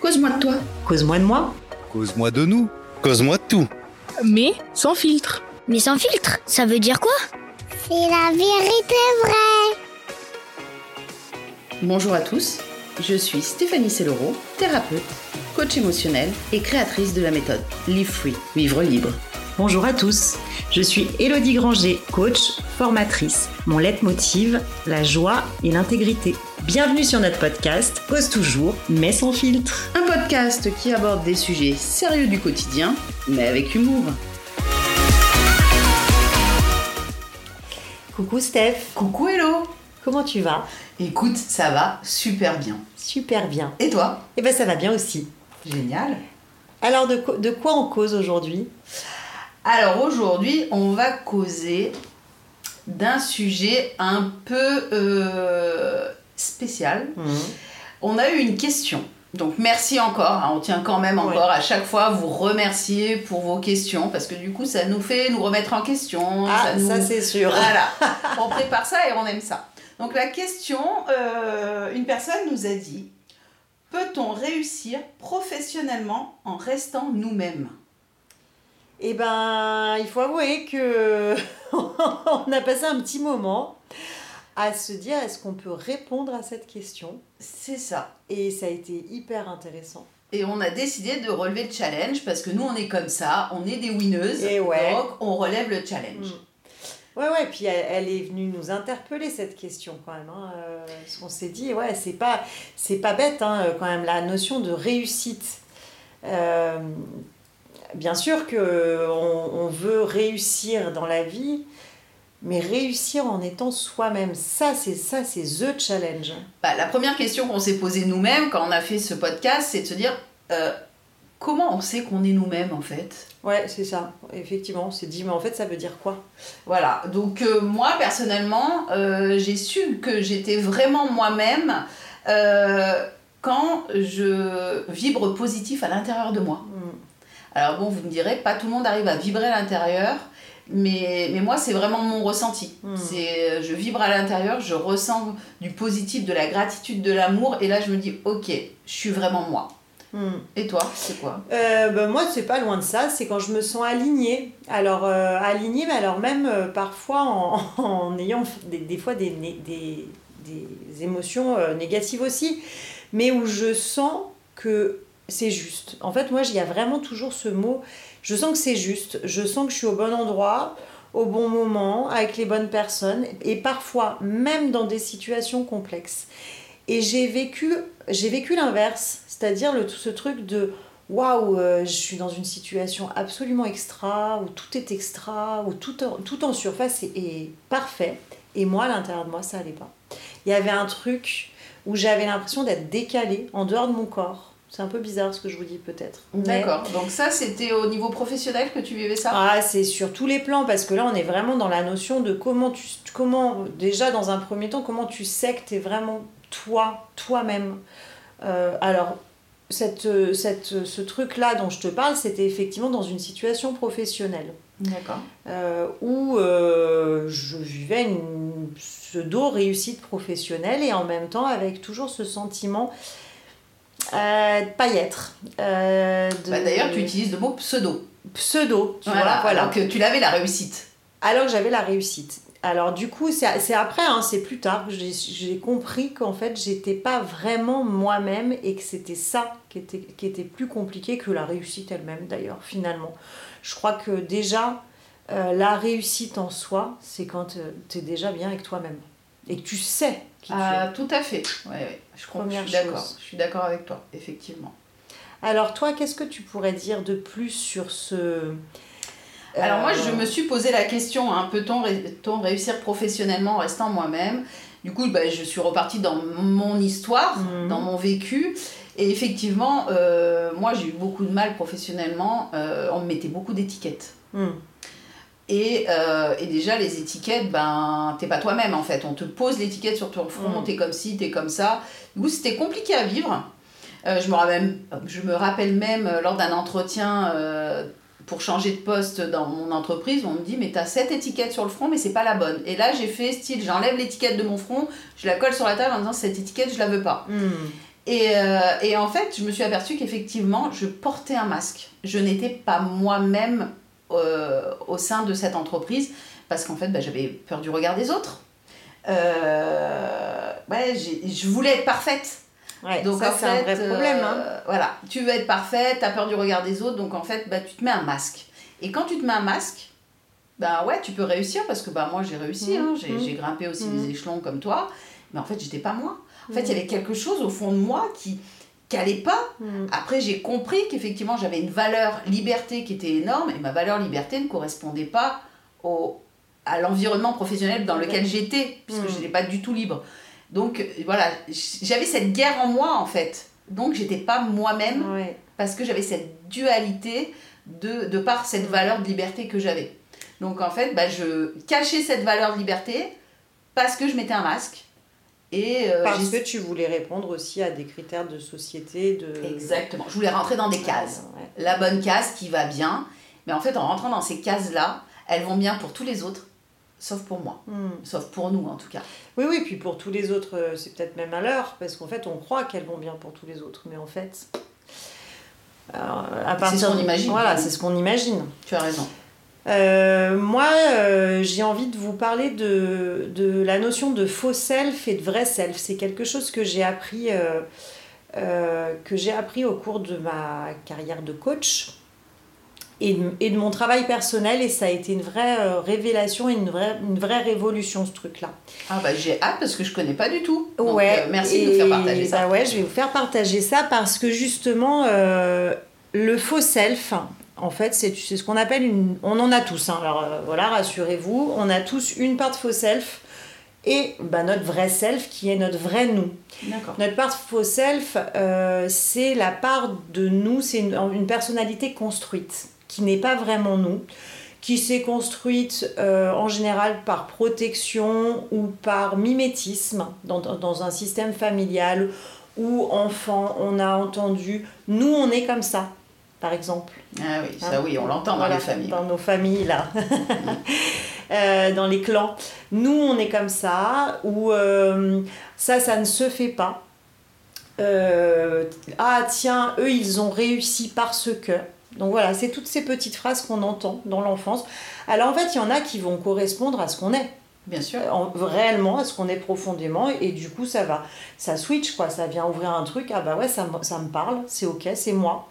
Cause-moi de toi. Cause-moi de moi. Cause-moi de nous. Cause-moi de tout. Mais sans filtre. Mais sans filtre, ça veut dire quoi? C'est la vérité vraie. Bonjour à tous, je suis Stéphanie Sellero, thérapeute, coach émotionnel et créatrice de la méthode Live Free, vivre libre. Bonjour à tous, je suis Elodie Granger, coach, formatrice. Mon leitmotiv, la joie et l'intégrité. Bienvenue sur notre podcast Cause toujours, mais sans filtre. Un podcast qui aborde des sujets sérieux du quotidien, mais avec humour. Coucou Steph. Coucou Hello Comment tu vas? Écoute, ça va super bien. Super bien. Et toi? Eh ben ça va bien aussi. Génial. Alors de, de quoi on cause aujourd'hui? Alors aujourd'hui, on va causer d'un sujet un peu euh, spécial. Mmh. On a eu une question. Donc merci encore, hein, on tient quand même encore à chaque fois à vous remercier pour vos questions parce que du coup ça nous fait nous remettre en question. Ah, ça, nous- ça c'est sûr. Voilà, on prépare ça et on aime ça. Donc la question, euh, une personne nous a dit, peut-on réussir professionnellement en restant nous-mêmes? Eh ben, il faut avouer que on a passé un petit moment à se dire est-ce qu'on peut répondre à cette question? C'est ça. Et ça a été hyper intéressant. Et on a décidé de relever le challenge parce que nous on est comme ça, on est des winneuses, Et ouais. donc on relève le challenge. Mm. Ouais, ouais, puis elle, elle est venue nous interpeller cette question quand même. Hein, euh, parce qu'on s'est dit, ouais, c'est pas, c'est pas bête hein, quand même la notion de réussite. Euh, bien sûr que on, on veut réussir dans la vie, mais réussir en étant soi-même, ça c'est ça c'est the challenge. Bah, la première question qu'on s'est posée nous-mêmes quand on a fait ce podcast, c'est de se dire euh, comment on sait qu'on est nous-mêmes en fait? Ouais, c'est ça. Effectivement, on s'est dit, mais en fait, ça veut dire quoi? Voilà, donc euh, moi personnellement, euh, j'ai su que j'étais vraiment moi-même quand je vibre positif à l'intérieur de moi. Mm. Alors bon, vous me direz, pas tout le monde arrive à vibrer à l'intérieur, mais, mais moi c'est vraiment mon ressenti. Mm. C'est, je vibre à l'intérieur, je ressens du positif, de la gratitude, de l'amour, et là je me dis, ok, je suis vraiment moi. Mm. Et toi, c'est quoi? Euh, ben, moi, c'est pas loin de ça, c'est quand je me sens alignée. Alors, euh, alignée, mais alors même euh, parfois en, en ayant des, des fois des, des, des émotions négatives aussi, mais où je sens que c'est juste. En fait, moi, il y a vraiment toujours ce mot, je sens que c'est juste, je sens que je suis au bon endroit, au bon moment, avec les bonnes personnes, et parfois même dans des situations complexes. Et j'ai vécu, j'ai vécu l'inverse, c'est-à-dire le, ce truc de waouh, euh, je suis dans une situation absolument extra, où tout est extra, où tout en, surface est, est parfait. Et moi, à l'intérieur de moi, ça allait pas. Il y avait un truc où j'avais l'impression d'être décalée en dehors de mon corps. C'est un peu bizarre ce que je vous dis peut-être. Mais- D'accord, donc ça c'était au niveau professionnel que tu vivais ça? Ah, c'est sur tous les plans parce que là on est vraiment dans la notion de comment tu comment déjà dans un premier temps comment tu sais que tu es vraiment toi toi-même. Euh, alors cette, cette, ce truc là dont je te parle c'était effectivement dans une situation professionnelle D'accord. euh, où euh, je vivais une pseudo réussite professionnelle et en même temps avec toujours ce sentiment euh, de pas y être. Euh, de- Bah, D'ailleurs, tu utilises le mot pseudo. pseudo, tu voilà, vois, voilà. alors que tu l'avais la réussite. Alors que j'avais la réussite. Alors du coup, c'est après, hein, c'est plus tard que j'ai- compris qu'en fait, j'étais pas vraiment moi-même et que c'était ça qui était, qui était plus compliqué que la réussite elle-même d'ailleurs, finalement. Je crois que déjà, euh, la réussite en soi, c'est quand tu es déjà bien avec toi-même et que tu sais Ah, tout à fait. Ouais, ouais. Je, Première suis d'accord. Je suis d'accord avec toi, effectivement. Alors toi, qu'est-ce que tu pourrais dire de plus sur ce... Alors moi, Euh, je me suis posé la question, hein, peut-on ré- peut-on réussir professionnellement en restant moi-même? Du coup, bah, je suis repartie dans mon histoire, Mhm. dans mon vécu. Et effectivement, euh, moi, j'ai eu beaucoup de mal professionnellement. Euh, on me mettait beaucoup d'étiquettes. hmm, Et, euh, et déjà, les étiquettes, ben, t'es pas toi-même en fait. On te pose l'étiquette sur ton front, Mm. t'es comme ci, t'es comme ça. Du coup, c'était compliqué à vivre. Euh, je, me rappelle, je me rappelle même euh, lors d'un entretien euh, pour changer de poste dans mon entreprise, on me dit mais t'as cette étiquette sur le front mais c'est pas la bonne. Et là j'ai fait style j'enlève l'étiquette de mon front, je la colle sur la table en disant cette étiquette je la veux pas. hmm. Et, et en fait, je me suis aperçue qu'effectivement, je portais un masque. Je n'étais pas moi-même euh, au sein de cette entreprise parce qu'en fait, bah, j'avais peur du regard des autres. Euh, ouais, je voulais être parfaite. Ouais, Donc ça, en c'est un fait, vrai problème. hein. euh, voilà, tu veux être parfaite, t'as peur du regard des autres, donc en fait, bah, tu te mets un masque. Et quand tu te mets un masque, bah ouais, tu peux réussir parce que bah moi j'ai réussi, hein, j'ai Mhm. j'ai grimpé aussi Mhm. des échelons comme toi, mais en fait j'étais pas moi. En fait, il y Mhm. avait quelque chose au fond de moi qui n'allait pas. Mm. Après, j'ai compris qu'effectivement j'avais une valeur liberté qui était énorme et ma valeur liberté ne correspondait pas au, à l'environnement professionnel dans lequel j'étais, puisque Mhm. je n'étais pas du tout libre. Donc euh, voilà, j'avais cette guerre en moi en fait. Donc j'étais pas moi-même Ouais. parce que j'avais cette dualité de, de par cette Mm. valeur de liberté que j'avais. Donc en fait, bah, je cachais cette valeur de liberté parce que je mettais un masque. Et euh, Parce que tu voulais répondre aussi à des critères de société, de... Exactement. Je voulais rentrer dans des cases. Ouais. La bonne case qui va bien. Mais en fait, en rentrant dans ces cases-là, elles vont bien pour tous les autres, sauf pour moi. Mm. Sauf pour nous, en tout cas. Oui, oui, puis pour tous les autres, euh, c'est peut-être même à l'heure, parce qu'en fait, on croit qu'elles vont bien pour tous les autres, mais en fait... alors, à C'est partir ce qu'on imagine. Voilà, c'est ce qu'on imagine. Tu as raison. Euh, moi, euh, j'ai envie de vous parler de, de la notion de faux self et de vrai self. C'est quelque chose que j'ai appris, euh, que j'ai appris au cours de ma carrière de coach et de, et de mon travail personnel. Et ça a été une vraie révélation et une vraie, une vraie révolution, ce truc-là. Ah bah j'ai hâte parce que je connais pas du tout. Donc, euh, merci de nous faire partager ça. bah ouais, je vais vous faire partager ça parce que justement, le faux self, en fait, c'est ce qu'on appelle une. On en a tous, hein, alors euh, voilà, rassurez-vous, on a tous une part de faux self et bah, notre vrai self qui est notre vrai nous. D'accord. Notre part de faux self, euh, c'est la part de nous, c'est une, une personnalité construite qui n'est pas vraiment nous, qui s'est construite euh, en général par protection ou par mimétisme dans, dans- dans un système familial où enfant on a entendu nous on est comme ça par exemple. Ah oui, ça Hein oui, on l'entend dans Voilà, les familles. Dans nos familles, là. Euh, dans les clans. Nous, on est comme ça, ou euh, ça, ça ne se fait pas. Euh, ah, tiens, eux, ils ont réussi parce que. Donc voilà, c'est toutes ces petites phrases qu'on entend dans l'enfance. Alors en fait, il y en a qui vont correspondre à ce qu'on est Bien sûr. en- réellement à ce qu'on est profondément et du coup ça va ça switch quoi ça vient ouvrir un truc ah bah ouais ça, me- ça me parle c'est ok c'est moi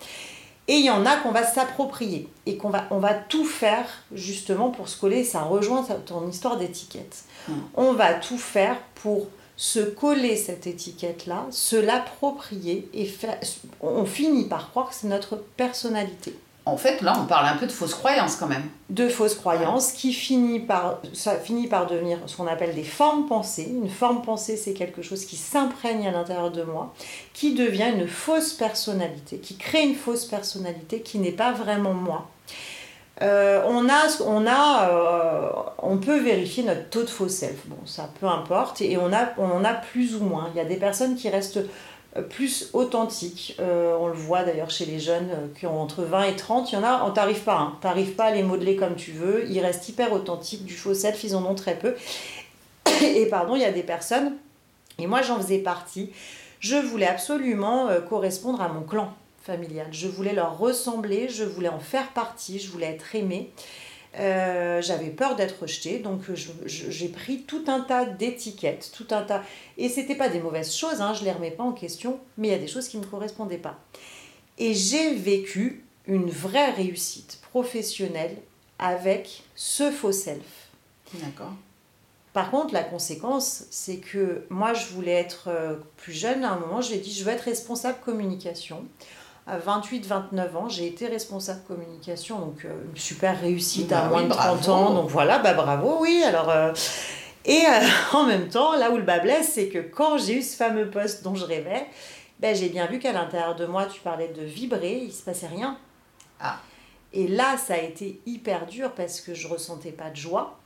et il y en a qu'on va s'approprier et qu'on va on va tout faire justement pour se coller. Ça rejoint ton histoire d'étiquette. Mm. on va tout faire pour se coller cette étiquette là se l'approprier et faire on finit par croire que c'est notre personnalité En fait, là, on parle un peu de fausses croyances quand même. de fausses croyances qui finit par, ça finit par devenir ce qu'on appelle des formes pensées. Une forme pensée, c'est quelque chose qui s'imprègne à l'intérieur de moi, qui devient une fausse personnalité, qui crée une fausse personnalité qui n'est pas vraiment moi. Euh, on, a, on, a, euh, on peut vérifier notre taux de faux self. Bon, ça peu importe. Et on, a, on en a plus ou moins. Il y a des personnes qui restent plus authentiques. Euh, on le voit d'ailleurs chez les jeunes euh, qui ont entre 20 et 30. Il y en a, on t'arrive pas. Hein. Pas à les modeler comme tu veux. Ils restent hyper authentiques. Du faux self, ils en ont très peu. Et pardon, il y a des personnes, et moi j'en faisais partie, je voulais absolument euh, correspondre à mon clan familial. Je voulais leur ressembler, je voulais en faire partie, je voulais être aimée. Euh, j'avais peur d'être rejetée, donc je- j'ai pris tout un tas d'étiquettes, tout un tas. Et c'était pas des mauvaises choses, hein, je les remets pas en question, mais il y a des choses qui me correspondaient pas. Et j'ai vécu une vraie réussite professionnelle avec ce faux self. D'accord. Par contre, la conséquence, c'est que moi, je voulais être euh, plus jeune. À un moment, j'ai dit, je veux être responsable communication. À 28-29 ans, j'ai été responsable communication, donc euh, une super réussite Bah à moins oui, de 30 bravo. ans. Donc voilà, bah bravo, oui. Alors, euh, et euh, en même temps, là où le bas blesse, c'est que quand j'ai eu ce fameux poste dont je rêvais, ben, j'ai bien vu qu'à l'intérieur de moi, tu parlais de vibrer, il se passait rien. Ah. Et là, ça a été hyper dur parce que je ressentais pas de joie,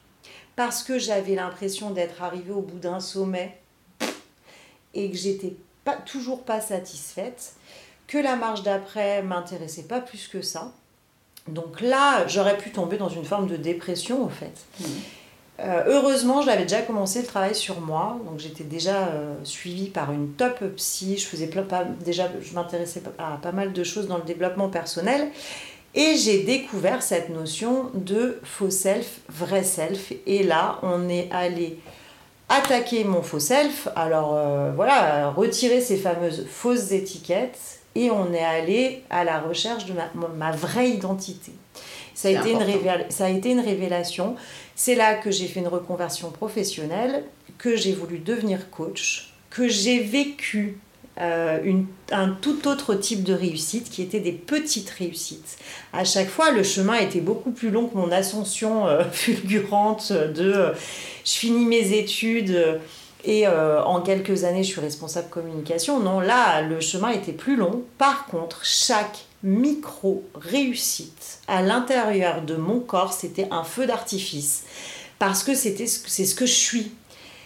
parce que j'avais l'impression d'être arrivée au bout d'un sommet et que j'étais pas, toujours pas satisfaite, que la marche d'après m'intéressait pas plus que ça. Donc là, j'aurais pu tomber dans une forme de dépression, en fait. Mhm. Euh, heureusement, j'avais déjà commencé le travail sur moi, donc j'étais déjà euh, suivie par une top psy. Je faisais plein, pas, déjà, je m'intéressais à pas mal de choses dans le développement personnel, et j'ai découvert cette notion de faux self, vrai self. Et là, on est allé attaquer mon faux self. Alors euh, voilà, retirer ces fameuses fausses étiquettes, et on est allé à la recherche de ma, ma vraie identité. Ça a, été une ça a été une révélation. C'est là que j'ai fait une reconversion professionnelle, que j'ai voulu devenir coach, que j'ai vécu euh, une, un tout autre type de réussite qui était des petites réussites. À chaque fois, le chemin était beaucoup plus long que mon ascension euh, fulgurante de euh, je finis mes études et en quelques années je suis responsable communication. Non, là, le chemin était plus long. Par contre, chaque micro-réussite à l'intérieur de mon corps, c'était un feu d'artifice. Parce que c'est ce que je suis.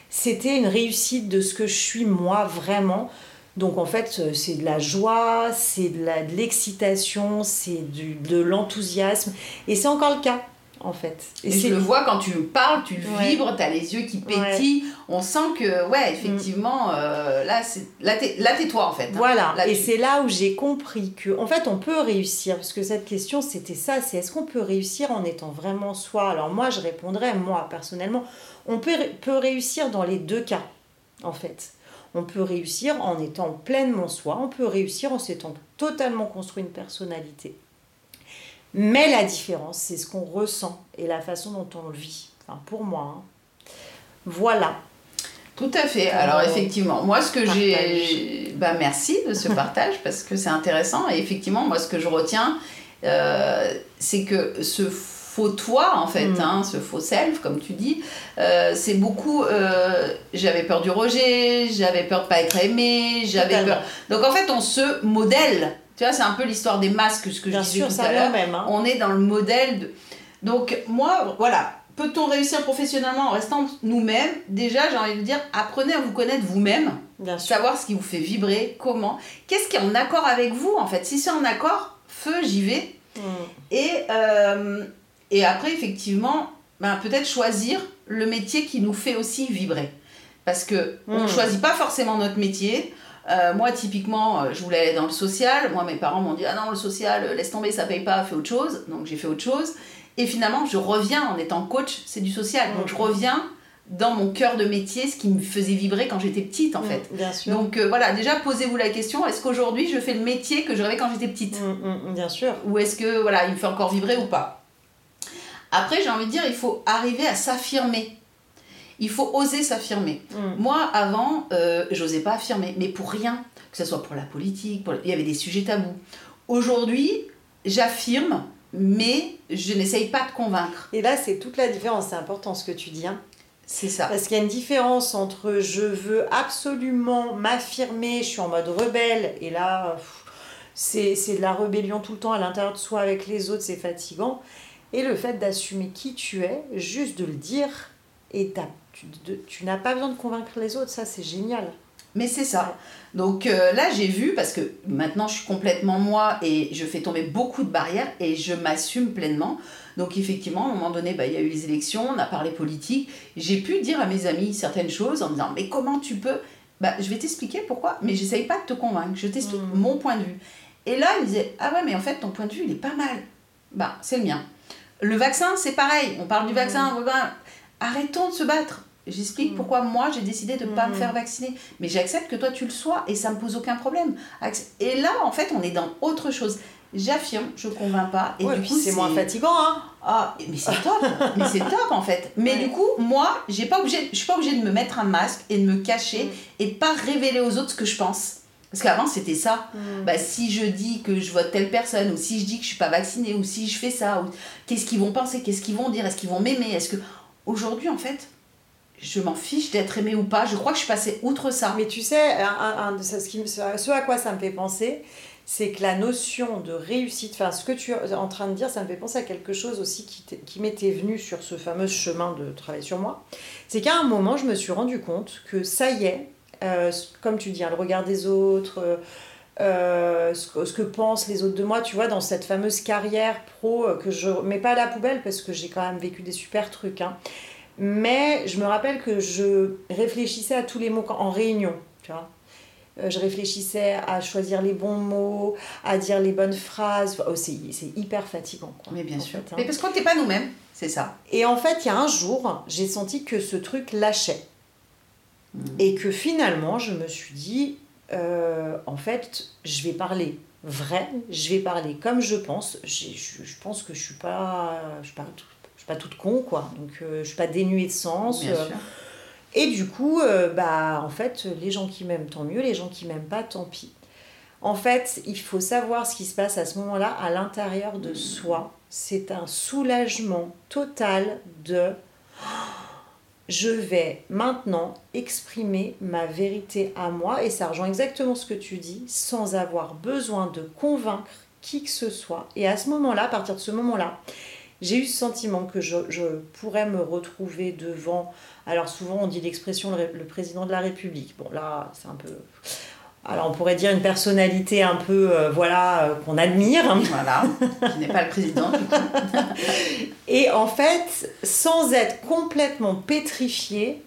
C'était une réussite de ce que je suis moi vraiment. Donc en fait, c'est de la joie, c'est de l'excitation, c'est de l'enthousiasme. Et c'est encore le cas en fait. Et, je le vois quand tu parles, tu vibres, tu as les yeux qui pétillent. On sent que, ouais, effectivement, euh, là, t'es toi, en fait. Hein. Voilà, et c'est là où j'ai compris que, en fait, on peut réussir, parce que cette question, c'était ça, c'est est-ce qu'on peut réussir en étant vraiment soi? Alors moi, je répondrais, moi, personnellement, on peut, peut réussir dans les deux cas, en fait. On peut réussir en étant pleinement soi, on peut réussir en s'étant totalement construit une personnalité. Mais la différence, c'est ce qu'on ressent et la façon dont on le vit. Enfin, pour moi. Hein. Voilà. Tout à fait. Alors effectivement, moi ce que j'ai... Bah, merci de ce partage parce que c'est intéressant. Et effectivement, moi ce que je retiens, euh, c'est que ce faux toi, en fait, mm. hein, ce faux self, comme tu dis, euh, c'est beaucoup... Euh, j'avais peur du rejet, j'avais peur de pas être aimé, j'avais peur... Donc en fait, on se modèle tu vois, c'est un peu l'histoire des masques, ce que je disais tout à l'heure. Hein. On est dans le modèle de... Donc, moi, voilà. Peut-on réussir professionnellement en restant nous-mêmes? Déjà, j'ai envie de dire, apprenez à vous connaître vous-même. Savoir ce qui vous fait vibrer, comment. Qu'est-ce qui est en accord avec vous, en fait? Si c'est en accord, feu, j'y vais. Hmm. Et, euh, et après, effectivement, ben, peut-être choisir le métier qui nous fait aussi vibrer. Parce que on ne hmm. choisit pas forcément notre métier. Euh, moi, typiquement, euh, je voulais aller dans le social. Moi, mes parents m'ont dit Ah non, le social, euh, laisse tomber, ça paye pas, fais autre chose. Donc, j'ai fait autre chose. Et finalement, je reviens en étant coach, c'est du social. Donc, je reviens dans mon cœur de métier, ce qui me faisait vibrer quand j'étais petite, en mm, fait. Bien sûr. Donc, voilà, déjà, posez-vous la question est-ce qu'aujourd'hui, je fais le métier que je rêvais quand j'étais petite? Mm, mm, Bien sûr. Ou est-ce que, voilà, il me fait encore vibrer ou pas? Après, j'ai envie de dire il faut arriver à s'affirmer il faut oser s'affirmer. Mm. Moi, avant, euh, j'osais pas affirmer, mais pour rien, que ce soit pour la politique, il y avait des sujets tabous. Aujourd'hui, j'affirme, mais je n'essaye pas de convaincre. Et là, c'est toute la différence, c'est important ce que tu dis. Hein. C'est ça. Parce qu'il y a une différence entre je veux absolument m'affirmer, je suis en mode rebelle, et là, c'est de la rébellion tout le temps à l'intérieur de soi avec les autres, c'est fatigant. Et le fait d'assumer qui tu es, juste de le dire, et tu, tu n'as pas besoin de convaincre les autres, ça c'est génial. Mais c'est ça. Donc euh, là, j'ai vu, parce que maintenant je suis complètement moi et je fais tomber beaucoup de barrières et je m'assume pleinement. Donc effectivement, à un moment donné, bah, il y a eu les élections, on a parlé politique. J'ai pu dire à mes amis certaines choses en me disant, mais comment tu peux bah, Je vais t'expliquer pourquoi, mais j'essaye pas de te convaincre, je t'explique mmh. mon point de vue. Et là, ils disaient, ah ouais, mais en fait, ton point de vue, il est pas mal. Bah, c'est le mien. Le vaccin, c'est pareil. On parle du vaccin. Mmh arrêtons de se battre. J'explique mm. pourquoi moi j'ai décidé de ne pas me mm. faire vacciner. Mais j'accepte que toi tu le sois et ça me pose aucun problème. Et là, en fait, on est dans autre chose. J'affirme, je ne convainc pas. Et du coup, c'est moins fatigant, hein Ah, mais c'est top Mais c'est top, en fait Mais du coup, moi, j'ai pas obligé, je suis pas obligée de me mettre un masque et de me cacher mm. et pas révéler aux autres ce que je pense. Parce qu'avant, c'était ça. Bah, si je dis que je vote telle personne, ou si je dis que je suis pas vaccinée, ou si je fais ça, ou qu'est-ce qu'ils vont penser, qu'est-ce qu'ils vont dire, est-ce qu'ils vont m'aimer, est-ce que Aujourd'hui, en fait, je m'en fiche d'être aimée ou pas. Je crois que je suis passée outre ça. Mais tu sais, ce, à quoi ça me fait penser, c'est que la notion de réussite, enfin ce que tu es en train de dire, ça me fait penser à quelque chose aussi qui, m'était venu sur ce fameux chemin de travail sur moi. C'est qu'à un moment, je me suis rendu compte que ça y est, euh, comme tu dis, hein, le regard des autres, euh, ce, que pensent les autres de moi, tu vois, dans cette fameuse carrière pro euh, que je mets pas à la poubelle parce que j'ai quand même vécu des super trucs. Hein. Mais je me rappelle que je réfléchissais à tous les mots en réunion, tu vois. Euh, je réfléchissais à choisir les bons mots, à dire les bonnes phrases. Enfin, oh, c'est c'est hyper fatigant. Quoi, Mais bien en sûr. fait, hein. Mais parce qu'on n'était pas nous-mêmes, c'est ça. Et en fait, il y a un jour, j'ai senti que ce truc lâchait. Et que finalement, je me suis dit, euh, en fait, je vais parler vrai, je vais parler comme je pense. Je, je pense que je suis pas, je suis pas, tout- je suis pas toute con, quoi. Donc, euh, je suis pas dénuée de sens. Bien euh, sûr. et du coup, euh, bah, en fait, les gens qui m'aiment, tant mieux. Les gens qui m'aiment pas, tant pis. En fait, il faut savoir ce qui se passe à ce moment-là à l'intérieur de soi. C'est un soulagement total de je vais maintenant exprimer ma vérité à moi et ça rejoint exactement ce que tu dis sans avoir besoin de convaincre qui que ce soit. Et à ce moment-là, à partir de ce moment-là, j'ai eu ce sentiment que je, pourrais me retrouver devant, alors souvent on dit l'expression le président de la République. Bon là, c'est un peu... Alors on pourrait dire une personnalité un peu, euh, voilà, euh, qu'on admire. Voilà, qui n'est pas le président du coup. Et en fait, sans être complètement pétrifié,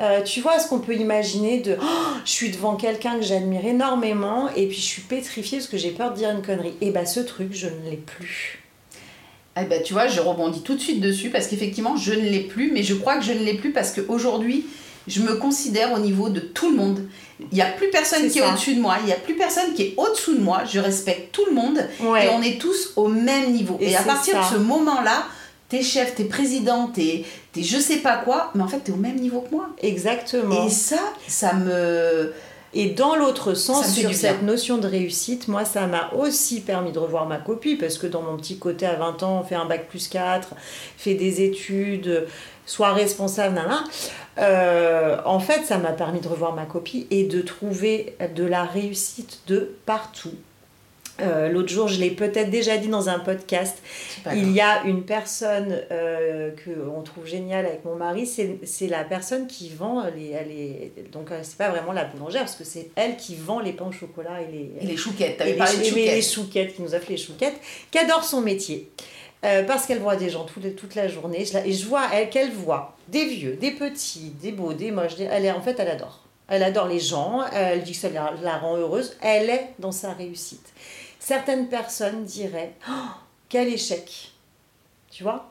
euh, tu vois ce qu'on peut imaginer de Oh, je suis devant quelqu'un que j'admire énormément et puis je suis pétrifiée parce que j'ai peur de dire une connerie. Et bah ce truc, je ne l'ai plus. Eh ben, tu vois, je rebondis tout de suite dessus parce qu'effectivement, je ne l'ai plus, mais je crois que je ne l'ai plus parce qu'aujourd'hui, je me considère au niveau de tout le monde. Il n'y a plus personne qui est au-dessus de moi, il n'y a plus personne qui est au-dessous de moi. Je respecte tout le monde Ouais. et on est tous au même niveau. Et Et, à partir ça. de ce moment-là, t'es chef, t'es président, t'es t'es je sais pas quoi, mais en fait, t'es au même niveau que moi. Exactement. Et ça, ça me. Et dans l'autre sens, sur cette notion de réussite, moi, ça m'a aussi permis de revoir ma copie, parce que dans mon petit côté à 20 ans, on fait un bac plus 4, fait des études, soit responsable, nan, Euh, en fait, ça m'a permis de revoir ma copie et de trouver de la réussite de partout. Euh, L'autre jour, je l'ai peut-être déjà dit dans un podcast, il y a une personne euh, que on trouve géniale avec mon mari, c'est la personne qui vend les, elle est, donc euh, c'est pas vraiment la boulangère parce que c'est elle qui vend les pains au chocolat et les, Et les chouquettes, et les, parlé de et les- chouquettes. chouquettes, qui nous a fait les chouquettes, qui adore son métier. Euh, parce qu'elle voit des gens toute, toute la journée. Je la- et je vois elle qu'elle voit des vieux, des petits, des beaux, des moches. des- elle est, en fait, elle adore. Elle adore les gens. Elle dit que ça la, la rend heureuse. Elle est dans sa réussite. Certaines personnes diraient Oh, quel échec. Tu vois?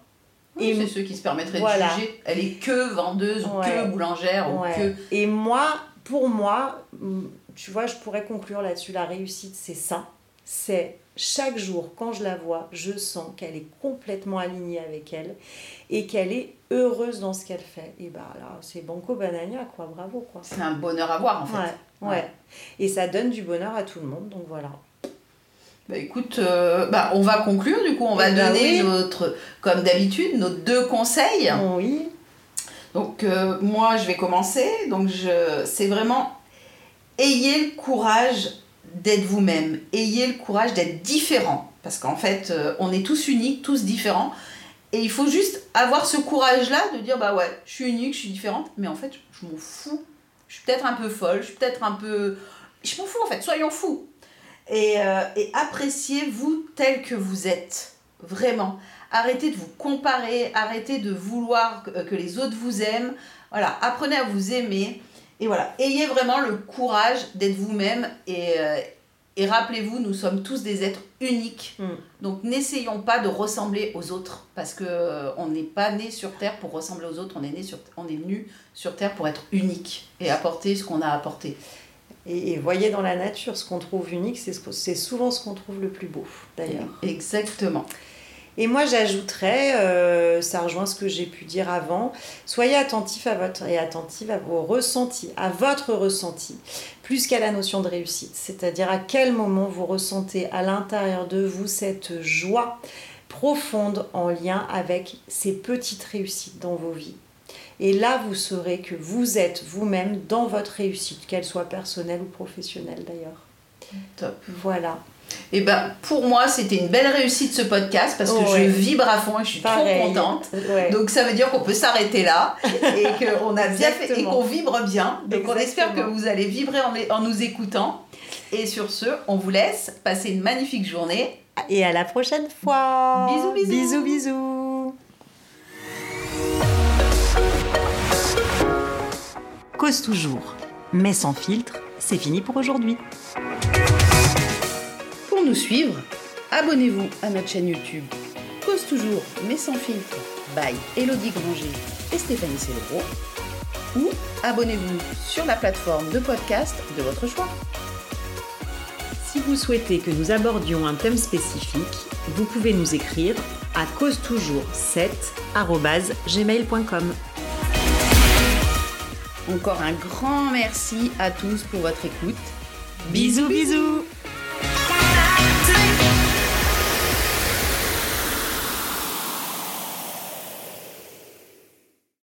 Oui, Et- c'est ceux qui se permettraient voilà. de juger. Elle est que vendeuse ou Ouais. que boulangère Ouais. ou que. Et moi, pour moi, tu vois, je pourrais conclure là-dessus. La réussite, c'est ça. C'est chaque jour, quand je la vois, je sens qu'elle est complètement alignée avec elle et qu'elle est heureuse dans ce qu'elle fait. Et bah là, c'est banco banania, quoi. Bravo, quoi. C'est un bonheur à voir en fait. Ouais, ouais. Et ça donne du bonheur à tout le monde, donc voilà. Bah écoute, euh, bah, on va conclure du coup, on va Eh ben donner oui. notre, comme d'habitude, nos deux conseils. Oui, Donc euh, moi je vais commencer, donc je, c'est vraiment ayez le courage d'être vous-même, ayez le courage d'être différent, parce qu'en fait euh, on est tous uniques, tous différents, et il faut juste avoir ce courage-là de dire bah ouais, je suis unique, je suis différente, mais en fait je m'en fous, je suis peut-être un peu folle, je suis peut-être un peu... Je m'en fous en fait, soyons fous. Et, euh, et appréciez-vous tel que vous êtes, vraiment. Arrêtez de vous comparer, arrêtez de vouloir que, que les autres vous aiment. Voilà, apprenez à vous aimer. Et voilà, ayez vraiment le courage d'être vous-même. Et, euh, et rappelez-vous, nous sommes tous des êtres uniques. Mm. Donc n'essayons pas de ressembler aux autres. Parce que euh, on n'est pas né sur Terre pour ressembler aux autres. On est, né sur, on est venu sur Terre pour être unique et apporter ce qu'on a apporté. Et, et voyez dans la nature, ce qu'on trouve unique, c'est ce que- c'est souvent ce qu'on trouve le plus beau, d'ailleurs. Exactement. Et moi, j'ajouterais, euh, ça rejoint ce que j'ai pu dire avant, soyez attentif à votre et attentive à vos ressentis, à votre ressenti, plus qu'à la notion de réussite. C'est-à-dire à quel moment vous ressentez à l'intérieur de vous cette joie profonde en lien avec ces petites réussites dans vos vies. Et là, vous saurez que vous êtes vous-même dans votre réussite, qu'elle soit personnelle ou professionnelle d'ailleurs. Top. Voilà. Et ben pour moi, c'était une belle réussite ce podcast parce que Ouais. je vibre à fond et je suis Pareil. trop contente. Ouais. Donc ça veut dire qu'on peut s'arrêter là et qu'on a bien fait et qu'on vibre bien. Donc on espère que vous allez vibrer en, en nous écoutant. Et sur ce, on vous laisse passer une magnifique journée. Et à la prochaine fois. Bisous, bisous. Bisous, bisous. Cause toujours. Mais sans filtre, c'est fini pour aujourd'hui. Pour nous suivre, abonnez-vous à notre chaîne YouTube Cause toujours, mais sans filtre, by Elodie Granger et Stéphanie Célébro. Ou abonnez-vous sur la plateforme de podcast de votre choix. Si vous souhaitez que nous abordions un thème spécifique, vous pouvez nous écrire à cause toujours 7gmail.com. Encore un grand merci à tous pour votre écoute. Bisous bisous